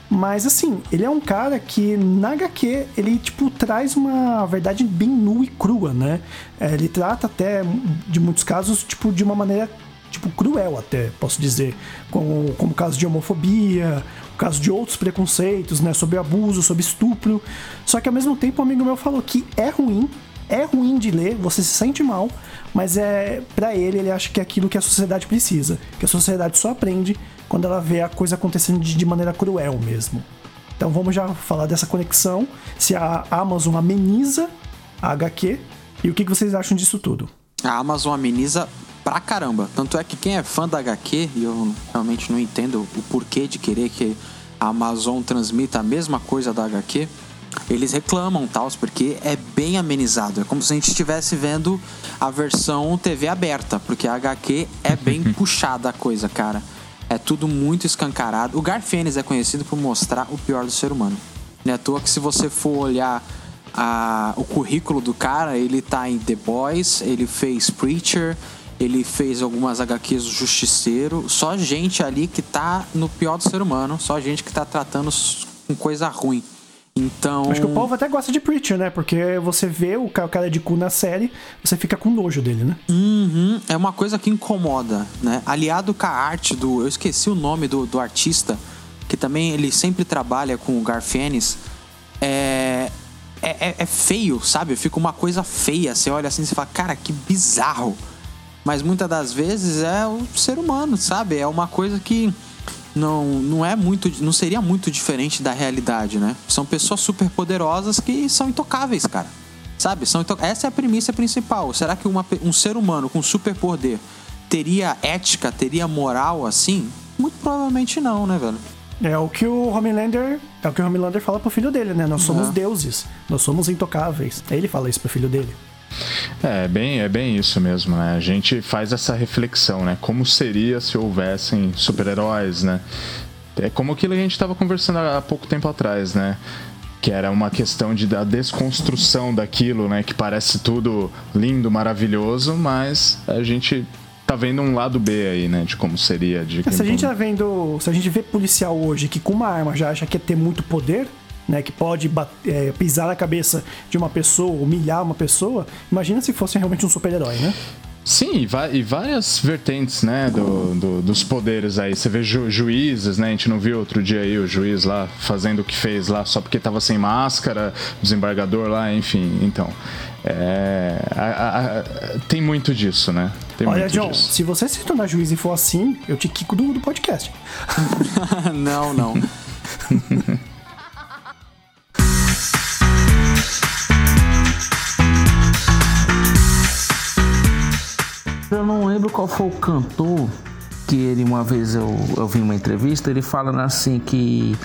Mas assim, ele é um cara que na HQ ele tipo traz uma verdade bem nua e crua, né? É, ele trata até de muitos casos tipo de uma maneira tipo, cruel até, posso dizer. Como, como caso de homofobia, caso de outros preconceitos, né? Sobre abuso, sobre estupro. Só que ao mesmo tempo, um amigo meu falou que é ruim, é ruim de ler, você se sente mal, mas é para ele, ele acha que é aquilo que a sociedade precisa. Que a sociedade só aprende quando ela vê a coisa acontecendo de, de maneira cruel mesmo. Então vamos já falar dessa conexão, se a Amazon ameniza a HQ e o que, que vocês acham disso tudo. A Amazon ameniza pra caramba. Tanto é que quem é fã da HQ, e eu realmente não entendo o porquê de querer que a Amazon transmita a mesma coisa da HQ, eles reclamam tal, porque é bem amenizado. É como se a gente estivesse vendo a versão TV aberta, porque a HQ é bem puxada a coisa, cara. É tudo muito escancarado. O Garfienes é conhecido por mostrar o pior do ser humano. Não é à toa que se você for olhar a, o currículo do cara, ele tá em The Boys, ele fez Preacher, ele fez algumas HQs do Justiceiro. Só gente ali que tá no pior do ser humano, só gente que tá tratando com coisa ruim. Então. Acho que o povo até gosta de Preacher, né? Porque você vê o cara de cu na série, você fica com nojo dele, né? Uhum, é uma coisa que incomoda, né? Aliado com a arte do. Eu esqueci o nome do, do artista, que também ele sempre trabalha com o Garfienes. É, é, é, é feio, sabe? Fica uma coisa feia. Você olha assim e fala, cara, que bizarro. Mas muitas das vezes é o ser humano, sabe? É uma coisa que não, não é muito, não seria muito diferente da realidade, né? São pessoas super poderosas que são intocáveis, cara. Sabe? São intoc... Essa é a premissa principal. Será que uma, um ser humano com superpoder teria ética, teria moral assim? Muito provavelmente não, né, velho? É o que o Homelander, é o que o Homelander fala pro filho dele, né? Nós somos Uhum. deuses, nós somos intocáveis. Ele fala isso pro filho dele. É bem, é bem isso mesmo, né? A gente faz essa reflexão, né? Como seria se houvessem super-heróis, né? É como aquilo que a gente estava conversando há pouco tempo atrás, né? Que era uma questão de da desconstrução daquilo, né? Que parece tudo lindo, maravilhoso, mas a gente tá vendo um lado B aí, né? De como seria. De Se a gente tá vendo. Se a gente vê policial hoje que com uma arma já acha que é ter muito poder, né? Que pode é, pisar na cabeça de uma pessoa, humilhar uma pessoa, imagina se fosse realmente um super-herói, né? Sim, e, e várias vertentes, né, do, do- dos poderes aí. Você vê ju- juízes, né? A gente não viu outro dia aí o juiz lá fazendo o que fez lá só porque tava sem máscara, desembargador lá, enfim. Então, é, a- a- a- tem muito disso, né? Tem Olha, John, disso. se você se tornar juiz e for assim, eu te quico do, do podcast. <laughs> não, não. <laughs> lembro qual foi o cantor que ele uma vez eu, eu vi uma entrevista, ele falando assim que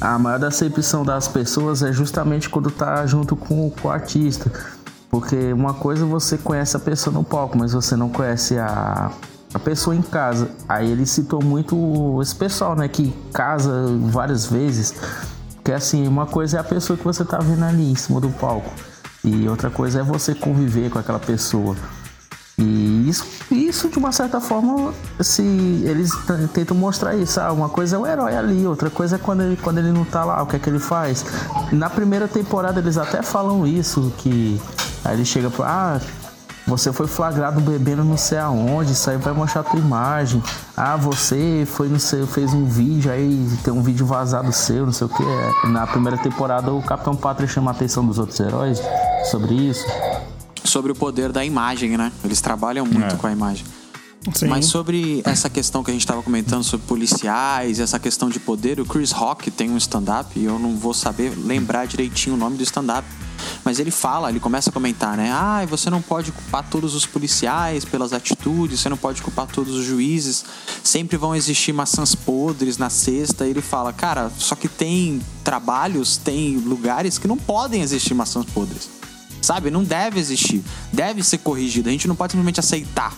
a maior decepção das pessoas é justamente quando tá junto com, com o artista. Porque uma coisa você conhece a pessoa no palco, mas você não conhece a, a pessoa em casa. Aí ele citou muito esse pessoal, né, que casa várias vezes. Que assim, uma coisa é a pessoa que você tá vendo ali em cima do palco. E outra coisa é você conviver com aquela pessoa. E isso, isso de uma certa forma, se eles tentam mostrar isso. Ah, uma coisa é o herói ali, outra coisa é quando ele, quando ele não tá lá, o que é que ele faz. Na primeira temporada eles até falam isso, que aí ele chega pra. Ah, você foi flagrado bebendo não sei aonde, isso aí vai mostrar a tua imagem. Ah, você foi no seu, fez um vídeo aí, tem um vídeo vazado seu, não sei o que. Na primeira temporada o Capitão Pátria chama a atenção dos outros heróis sobre isso. Sobre o poder da imagem, né? Eles trabalham muito É. com a imagem. Sim. Mas sobre essa questão que a gente estava comentando sobre policiais, essa questão de poder, o Chris Rock tem um stand-up, e eu não vou saber lembrar direitinho o nome do stand-up. Mas ele fala, ele começa a comentar, né? Ah, você não pode culpar todos os policiais pelas atitudes, você não pode culpar todos os juízes, sempre vão existir maçãs podres na cesta. E ele fala, cara, só que tem trabalhos, tem lugares que não podem existir maçãs podres. Sabe? Não deve existir. Deve ser corrigido. A gente não pode simplesmente aceitar.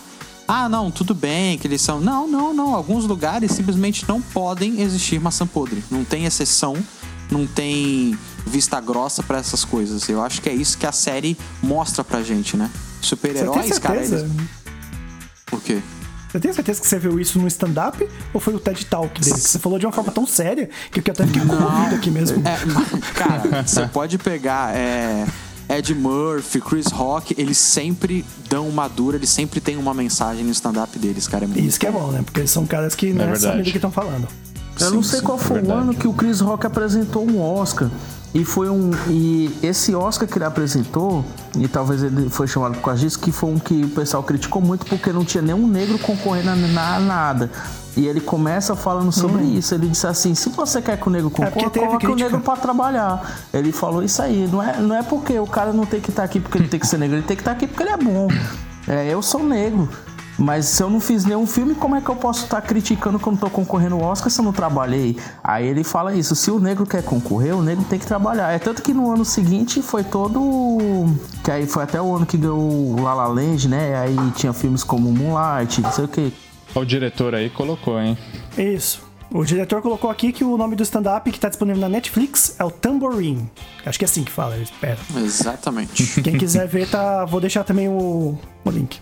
Ah, não, tudo bem que eles são. Não, não, não. Alguns lugares simplesmente não podem existir maçã podre. Não tem exceção, não tem vista grossa pra essas coisas. Eu acho que é isso que a série mostra pra gente, né? Super-heróis, cara. Eles... Por quê? Você tem certeza que você viu isso no stand-up ou foi o TED Talk dele? Que você falou de uma forma tão séria que eu até fiquei comovido aqui mesmo. É, cara, você pode pegar. é, Ed Murphy, Chris Rock, eles sempre dão uma dura, eles sempre têm uma mensagem no stand-up deles, cara. É muito Isso que é bom, né? Porque eles são caras que né, verdade. sabem do que estão falando. Eu não sei qual é foi o verdade. ano que o Chris Rock apresentou um Oscar. E foi um. E esse Oscar que ele apresentou, e talvez ele foi chamado por causa disso, que foi um que o pessoal criticou muito porque não tinha nenhum negro concorrendo a na- nada. E ele começa falando sobre isso. Ele disse assim: se você quer que o negro Hum. É, concorra, teve coloque o crítica. negro pra trabalhar. Ele falou isso aí. Não é, não é porque o cara não tem que estar aqui porque ele tem que ser negro, ele tem que estar aqui porque ele é bom. É, eu sou negro. Mas se eu não fiz nenhum filme, como é que eu posso estar criticando quando tô concorrendo ao Oscar se eu não trabalhei? Aí ele fala isso, se o negro quer concorrer, o negro tem que trabalhar. É tanto que no ano seguinte foi todo. Que aí foi até o ano que ganhou o La La Land, né? Aí tinha filmes como Moonlight, não sei o que. O diretor aí colocou, hein? Isso. O diretor colocou aqui que o nome do stand-up que tá disponível na Netflix é o Tambourine. Acho que é assim que fala, eu espero. Exatamente. Quem quiser ver, tá. Vou deixar também o, o link.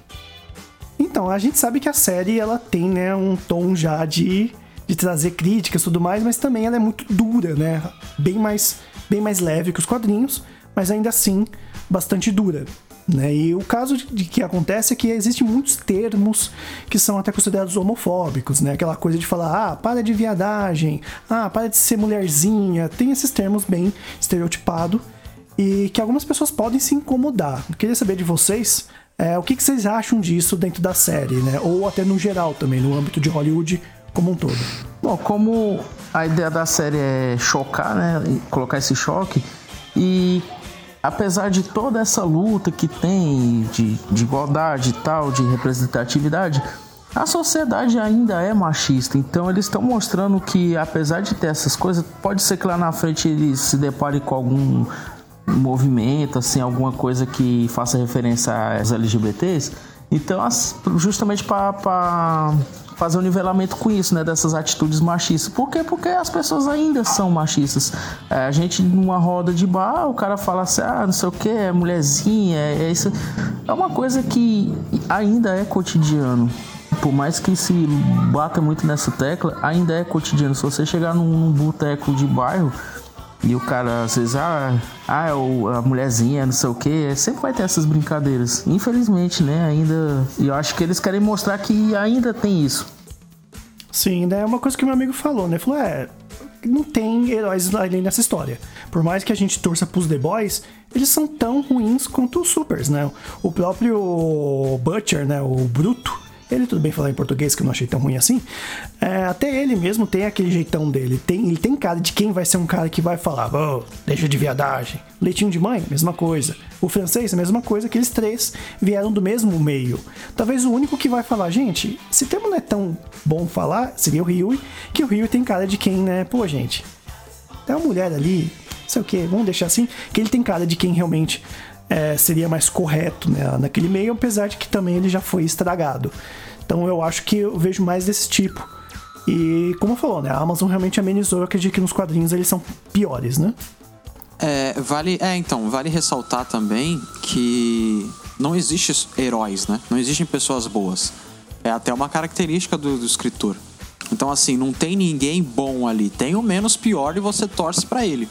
Então, a gente sabe que a série ela tem, né, um tom já de, de trazer críticas e tudo mais, mas também ela é muito dura, né? Bem mais, bem mais leve que os quadrinhos, mas ainda assim bastante dura. Né? E o caso de, que acontece é que existem muitos termos que são até considerados homofóbicos, né? Aquela coisa de falar, ah, para de viadagem, ah, para de ser mulherzinha. Tem esses termos bem estereotipados e que algumas pessoas podem se incomodar. Eu queria saber de vocês é, o que, que vocês acham disso dentro da série, né? Ou até no geral também, no âmbito de Hollywood como um todo. Bom, como a ideia da série é chocar, né? Colocar esse choque. E apesar de toda essa luta que tem de, de igualdade e tal, de representatividade, a sociedade ainda é machista. Então eles estão mostrando que, apesar de ter essas coisas, pode ser que lá na frente eles se deparem com algum movimento, assim, alguma coisa que faça referência às LGBTs. Então, justamente para fazer um nivelamento com isso, né, dessas atitudes machistas. Por quê? Porque as pessoas ainda são machistas. É, a gente numa roda de bar, o cara fala assim, ah, não sei o que, é mulherzinha, é, é isso. É uma coisa que ainda é cotidiano. Por mais que se bata muito nessa tecla, ainda é cotidiano. Se você chegar num, num boteco de bairro, e o cara, às vezes, ah, ah é a mulherzinha, não sei o que, sempre vai ter essas brincadeiras. Infelizmente, né? Ainda. E eu acho que eles querem mostrar que ainda tem isso. Sim, né? É uma coisa que meu amigo falou, né? Falou, é, não tem heróis ali nessa história. Por mais que a gente torça pros The Boys, eles são tão ruins quanto os Supers, né? O próprio Butcher, né? O Bruto, ele tudo bem falar em português que eu não achei tão ruim assim. É, até ele mesmo tem aquele jeitão dele. Tem, ele tem cara de quem vai ser um cara que vai falar, oh, deixa de viadagem. Leitinho de mãe, mesma coisa. O francês, mesma coisa. Aqueles três vieram do mesmo meio. Talvez o único que vai falar, gente, se termo não é tão bom falar, seria o Rio, que o Rio tem cara de quem, né? Pô, gente, tem uma mulher ali, sei o que, vamos deixar assim, que ele tem cara de quem realmente é, seria mais correto né, naquele meio, apesar de que também ele já foi estragado. Então eu acho que eu vejo mais desse tipo. E como falou, né? A Amazon realmente amenizou, eu acredito que nos quadrinhos eles são piores, né? É, vale, é, então, vale ressaltar também que não existe heróis, né? Não existem pessoas boas. É até uma característica do, do escritor. Então, assim, não tem ninguém bom ali. Tem o menos pior e você torce pra ele.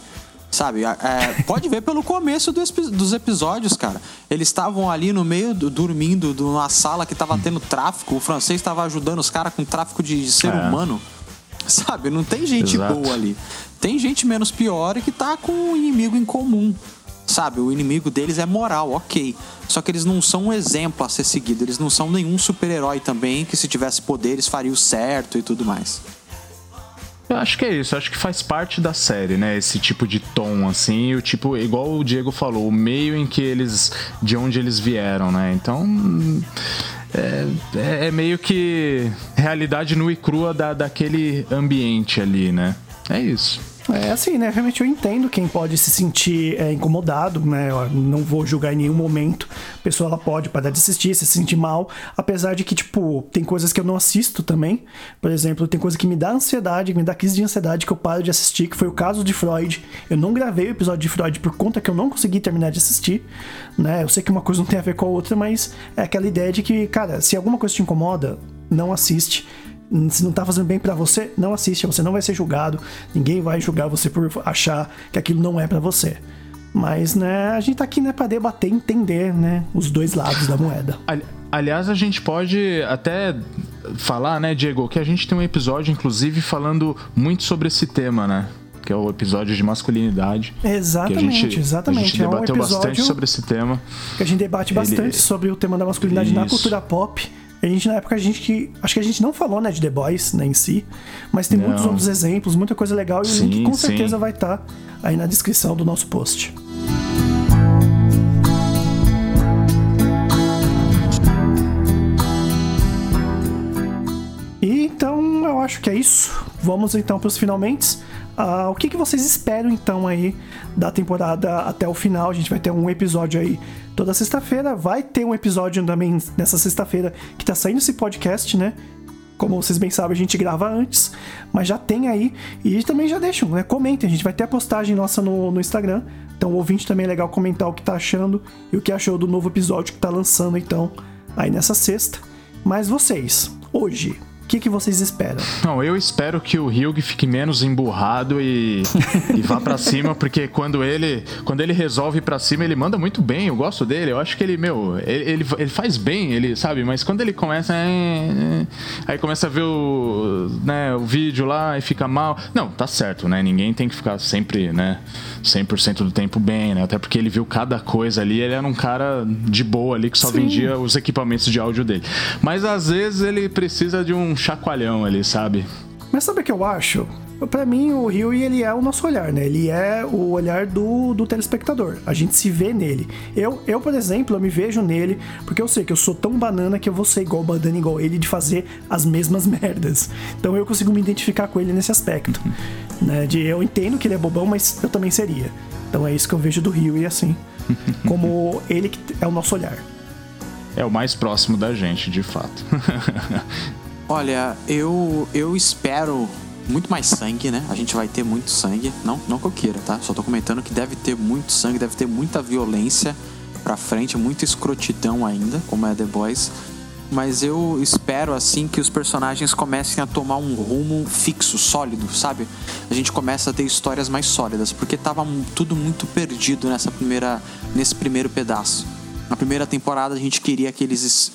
Sabe? É, pode ver pelo começo do espi- dos episódios, cara. Eles estavam ali no meio, do, dormindo, do- numa sala que tava tendo tráfico. O francês tava ajudando os caras com tráfico de, de ser É. humano. Sabe? Não tem gente Exato. boa ali. Tem gente menos pior e que tá com um inimigo em comum. Sabe? O inimigo deles é moral, ok. Só que eles não são um exemplo a ser seguido. Eles não são nenhum super-herói também que, se tivesse poderes, faria o certo e tudo mais. Eu acho que é isso, acho que faz parte da série, né? Esse tipo de tom, assim, o tipo, igual o Diego falou, o meio em que eles. de onde eles vieram, né? Então. É, é- é meio que realidade nua e crua da, daquele ambiente ali, né? É isso. É assim, né? Realmente eu entendo quem pode se sentir é, incomodado, né? Eu não vou julgar em nenhum momento. A pessoa ela pode parar de assistir, se sentir mal, apesar de que, tipo, tem coisas que eu não assisto também. Por exemplo, tem coisa que me dá ansiedade, que me dá crise de ansiedade que eu paro de assistir, que foi o caso de Freud. Eu não gravei o episódio de Freud por conta que eu não consegui terminar de assistir, né? Eu sei que uma coisa não tem a ver com a outra, mas é aquela ideia de que, cara, se alguma coisa te incomoda, não assiste. Se não tá fazendo bem pra você, não assiste, você não vai ser julgado, ninguém vai julgar você por achar que aquilo não é pra você. Mas, né, a gente tá aqui, né, pra debater e entender, né, os dois lados da moeda. Ali- Aliás, a gente pode até falar, né, Diego, que a gente tem um episódio, inclusive, falando muito sobre esse tema, né? Que é o episódio de masculinidade. Exatamente, que a gente, exatamente. A gente é um debateu bastante sobre esse tema. que a gente debate bastante Ele- sobre o tema da masculinidade na Isso. cultura pop. A gente, na época, a gente que. Acho que a gente não falou, né, de The Boys, né, em si. Mas tem Não. muitos outros exemplos, muita coisa legal. E o Sim, link com sim. certeza vai estar aí na descrição do nosso post. Eu acho que é isso. Vamos então para os finalmente. Ah, o que, que vocês esperam então aí da temporada até o final? A gente vai ter um episódio aí toda sexta-feira. Vai ter um episódio também nessa sexta-feira que tá saindo esse podcast, né? Como vocês bem sabem, a gente grava antes, mas já tem aí. E também já deixam, né? Comentem, a gente vai ter a postagem nossa no, no Instagram. Então o ouvinte também é legal comentar o que tá achando e o que achou do novo episódio que tá lançando então aí nessa sexta. Mas vocês, hoje, o que, que vocês esperam? <laughs> Não, eu espero que o Hyug fique menos emburrado e, e vá pra cima, porque quando ele quando ele resolve ir pra cima, ele manda muito bem. Eu gosto dele. Eu acho que ele, meu, ele, ele, ele faz bem, ele sabe, mas quando ele começa. é, é, aí começa a ver o, né, o vídeo lá e fica mal. Não, tá certo, né? Ninguém tem que ficar sempre, né, 100% do tempo bem, né? Até porque ele viu cada coisa ali. Ele era um cara de boa ali que só Sim. vendia os equipamentos de áudio dele. Mas às vezes ele precisa de um chacoalhão ali, sabe? Mas sabe o que eu acho? Pra mim, o Rio ele é o nosso olhar, né? Ele é o olhar do, do telespectador. A gente se vê nele. Eu, eu, por exemplo, eu me vejo nele porque eu sei que eu sou tão banana que eu vou ser igual banana igual ele de fazer as mesmas <laughs> merdas. Então eu consigo me identificar com ele nesse aspecto. né? De eu entendo que ele é bobão, mas eu também seria. Então é isso que eu vejo do Rio e assim. <laughs> Como ele que é o nosso olhar. É o mais próximo da gente, de fato. <laughs> Olha, eu, eu espero muito mais sangue, né? A gente vai ter muito sangue. Não, não que eu queira, tá? Só tô comentando que deve ter muito sangue, deve ter muita violência pra frente, muita escrotidão ainda, como é The Boys. Mas eu espero, assim, que os personagens comecem a tomar um rumo fixo, sólido, sabe? A gente começa a ter histórias mais sólidas, porque tava tudo muito perdido nessa primeira, nesse primeiro pedaço. Na primeira temporada a gente queria que eles es-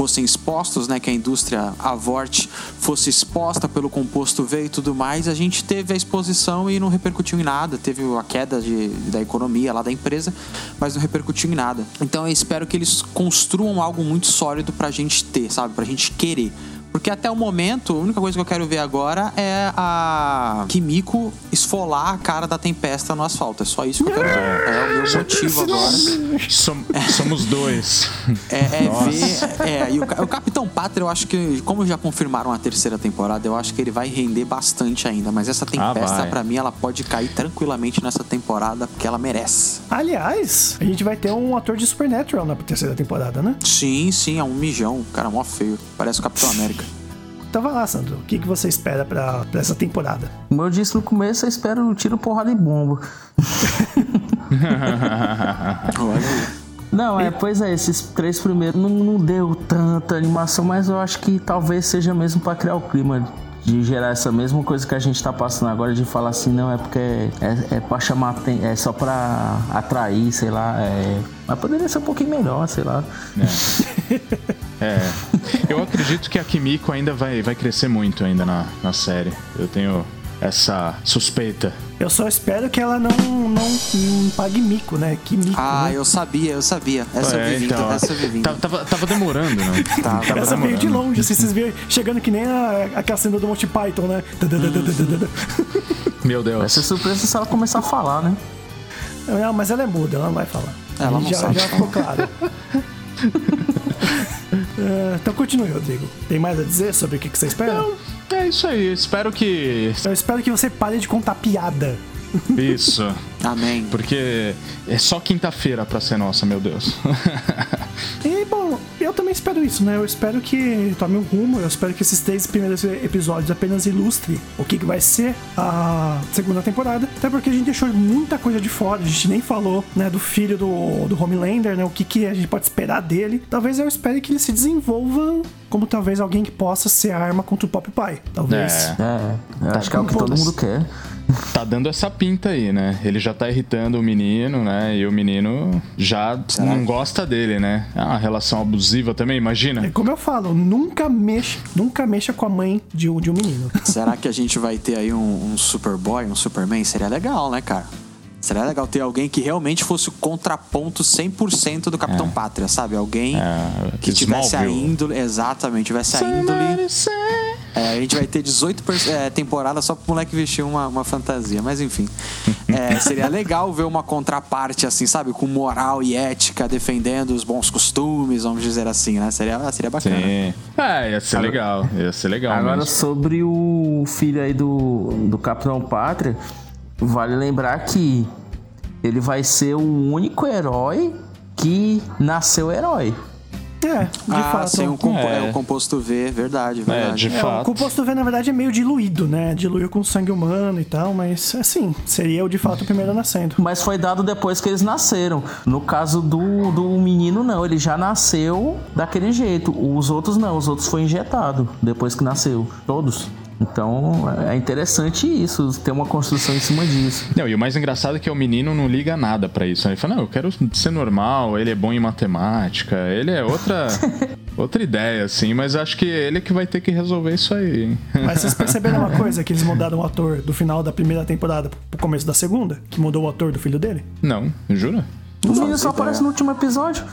fossem expostos, né, que a indústria Avort fosse exposta pelo composto V e tudo mais, a gente teve a exposição e não repercutiu em nada, teve a queda de, da economia lá da empresa, mas não repercutiu em nada. Então eu espero que eles construam algo muito sólido pra gente ter, sabe, pra gente querer. Porque até o momento, a única coisa que eu quero ver agora é a Kimiko esfolar a cara da tempesta no asfalto. É só isso que eu quero ver. É o meu motivo agora. Som- somos dois. É, é ver. É, e o, o Capitão Pátria, eu acho que, como já confirmaram a terceira temporada, eu acho que ele vai render bastante ainda. Mas essa tempesta, vai. pra mim, ela pode cair tranquilamente nessa temporada, porque ela merece. Aliás, a gente vai ter um ator de Supernatural na terceira temporada, né? Sim, sim, é um mijão. Cara, mó feio. Parece o Capitão América. Então vai lá, Sandro. O que, que você espera pra, pra essa temporada? Como eu disse no começo, eu espero um tiro, porrada e bomba. <laughs> Olha aí. Não, é, pois é, esses três primeiros não, não deu tanta animação, mas eu acho que talvez seja mesmo pra criar o clima de gerar essa mesma coisa que a gente tá passando agora, de falar assim, não, é porque é, é pra chamar, aten- é só pra atrair, sei lá, é... Mas poderia ser um pouquinho melhor, sei lá. É. <laughs> Eu acredito que a Kimiko ainda vai, vai crescer muito ainda na, na série. Eu tenho essa suspeita. Eu só espero que ela não, não, não pague mico, né? Que mico. Ah, né? eu sabia, eu sabia. Essa É, vindo, então, essa eu vi vindo. Tava, tava, tava demorando, né? <laughs> Tava. Tava Essa veio de demorando. longe, assim, vocês viram chegando que nem a, aquela cena do Monty Python, né? <laughs> Meu Vai Deus. ser surpresa se ela começar a falar, né? Não, mas ela é muda, ela não vai falar. Ela não já, sabe já ficou claro. <laughs> É, então continue, Rodrigo. Tem mais a dizer sobre o que, que você espera? Então, é isso aí. Espero que. Eu espero que você pare de contar piada. Isso. Amém. Porque é só quinta-feira pra ser nossa, meu Deus. <laughs> E, bom, eu também espero isso, né? Eu espero que tome um rumo, eu espero que esses três primeiros episódios apenas ilustrem o que, que vai ser a segunda temporada. Até porque a gente deixou muita coisa de fora, a gente nem falou, né, do filho do, do Homelander, né? O que, que a gente pode esperar dele. Talvez eu espere que ele se desenvolva como talvez alguém que possa ser a arma contra o Pop Pie. Talvez. É. É, eu acho que é o que todo mundo quer. Tá dando essa pinta aí, né? Ele já tá irritando o menino, né? E o menino já não gosta dele, né? É uma relação abusiva também, imagina. É como eu falo, nunca mexa, nunca mexa com a mãe de um, de um menino. <laughs> Será que a gente vai ter aí um, um Superboy, um Superman? Seria legal, né, cara? Seria legal ter alguém que realmente fosse o contraponto 100% do Capitão Pátria, sabe? Alguém É, que tivesse a índole. Exatamente, tivesse a índole. É, a gente vai ter 18 pers- é, temporadas só pro moleque vestir uma, uma fantasia. Mas enfim. É, seria legal ver uma contraparte, assim, sabe? Com moral e ética, defendendo os bons costumes, vamos dizer assim, né? Seria, seria bacana. Sim. É, ia ser legal. Ia ser legal Agora, mesmo. sobre o filho aí do, do Capitão Pátria, vale lembrar que ele vai ser o único herói que nasceu herói. É, de ah, fato. sim, o, compo- É. é, o composto V, verdade, É, verdade. de É, o fato. composto V, na verdade, é meio diluído, né? Diluiu com sangue humano e tal, mas assim, seria o de fato o primeiro nascendo. Mas foi dado depois que eles nasceram. No caso do, do menino, não. Ele já nasceu daquele jeito. Os outros não. Os outros foi injetado depois que nasceu. Todos. Então é interessante isso, ter uma construção em cima disso. Não, e o mais engraçado é que o menino não liga nada pra isso. Ele fala, não, eu quero ser normal, ele é bom em matemática, ele é outra <laughs> outra ideia, assim, mas acho que ele que vai ter que resolver isso aí. hein? Mas vocês perceberam uma coisa? Que eles mudaram o ator do final da primeira temporada pro começo da segunda? Que mudou o ator do filho dele? Não, jura? O menino só aparece no último episódio.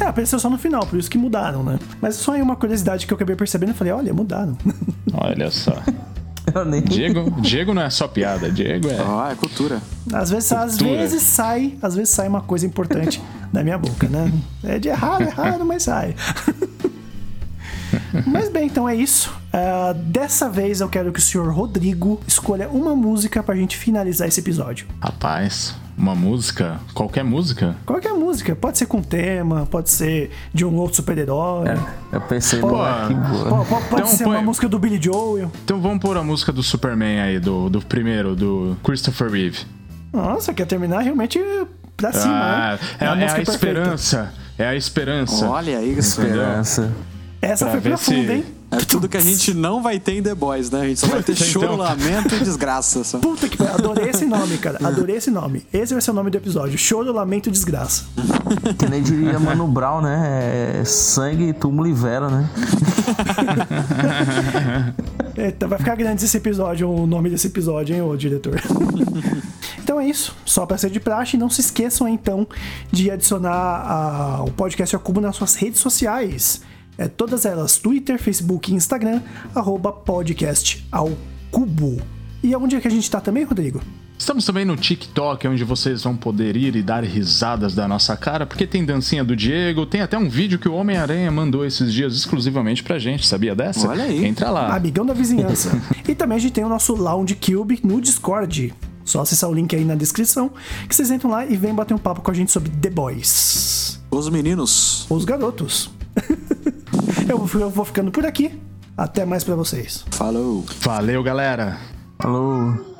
É, apareceu só no final, por isso que mudaram, né? Mas só aí uma curiosidade que eu acabei percebendo e falei, olha, mudaram. <laughs> Olha só. Eu nem... Diego, Diego não é só piada, Diego é. Ó, é cultura. Às vezes, às Cultura. vezes sai, às vezes sai uma coisa importante <laughs> da minha boca, né? É de errado, errado, mas sai. <laughs> Mas bem, então é isso. Ah, dessa vez eu quero que o senhor Rodrigo escolha uma música pra gente finalizar esse episódio. Rapaz, uma música, qualquer música. Qualquer música, pode ser com tema, pode ser de um outro super-herói. Eu pensei, Pô, que boa. Pode Então, ser põe- uma música do Billy Joel. Então vamos pôr a música do Superman aí, do, do primeiro, do Christopher Reeve. Nossa, quer terminar realmente pra cima, Ah, né? é, é a música perfeita. esperança. É a esperança. Olha isso. Esperança. Essa Pra foi ver profunda, se- hein? É tudo que a gente não vai ter em The Boys, né? A gente só vai ter Então. choro, lamento e desgraça. Só. Puta que pariu, adorei esse nome, cara. <laughs> Adorei esse nome. Esse vai ser o nome do episódio. Choro, lamento e desgraça. Que nem diria <laughs> Mano Brown, né? É sangue, túmulo e vela, né? <laughs> Eita, vai ficar grande esse episódio, o nome desse episódio, hein, ô diretor. então é isso. Só pra ser de praxe, não se esqueçam então de adicionar a- o podcast ao cubo nas suas redes sociais. É, todas elas, Twitter, Facebook e Instagram, arroba podcast ao cubo. E onde é que a gente tá também, Rodrigo? Estamos também no TikTok, onde vocês vão poder ir e dar risadas da nossa cara, porque tem dancinha do Diego, tem até um vídeo que o Homem-Aranha mandou esses dias exclusivamente pra gente, sabia dessa? Olha aí. Entra lá. Amigão da vizinhança. <laughs> e também a gente tem o nosso Lounge Cube no Discord. Só acessar o link aí na descrição, que vocês entram lá e vêm bater um papo com a gente sobre The Boys. Os meninos. Os garotos. <laughs> eu, vou- eu vou ficando por aqui. Até mais pra vocês. Falou. Valeu, galera! Falou.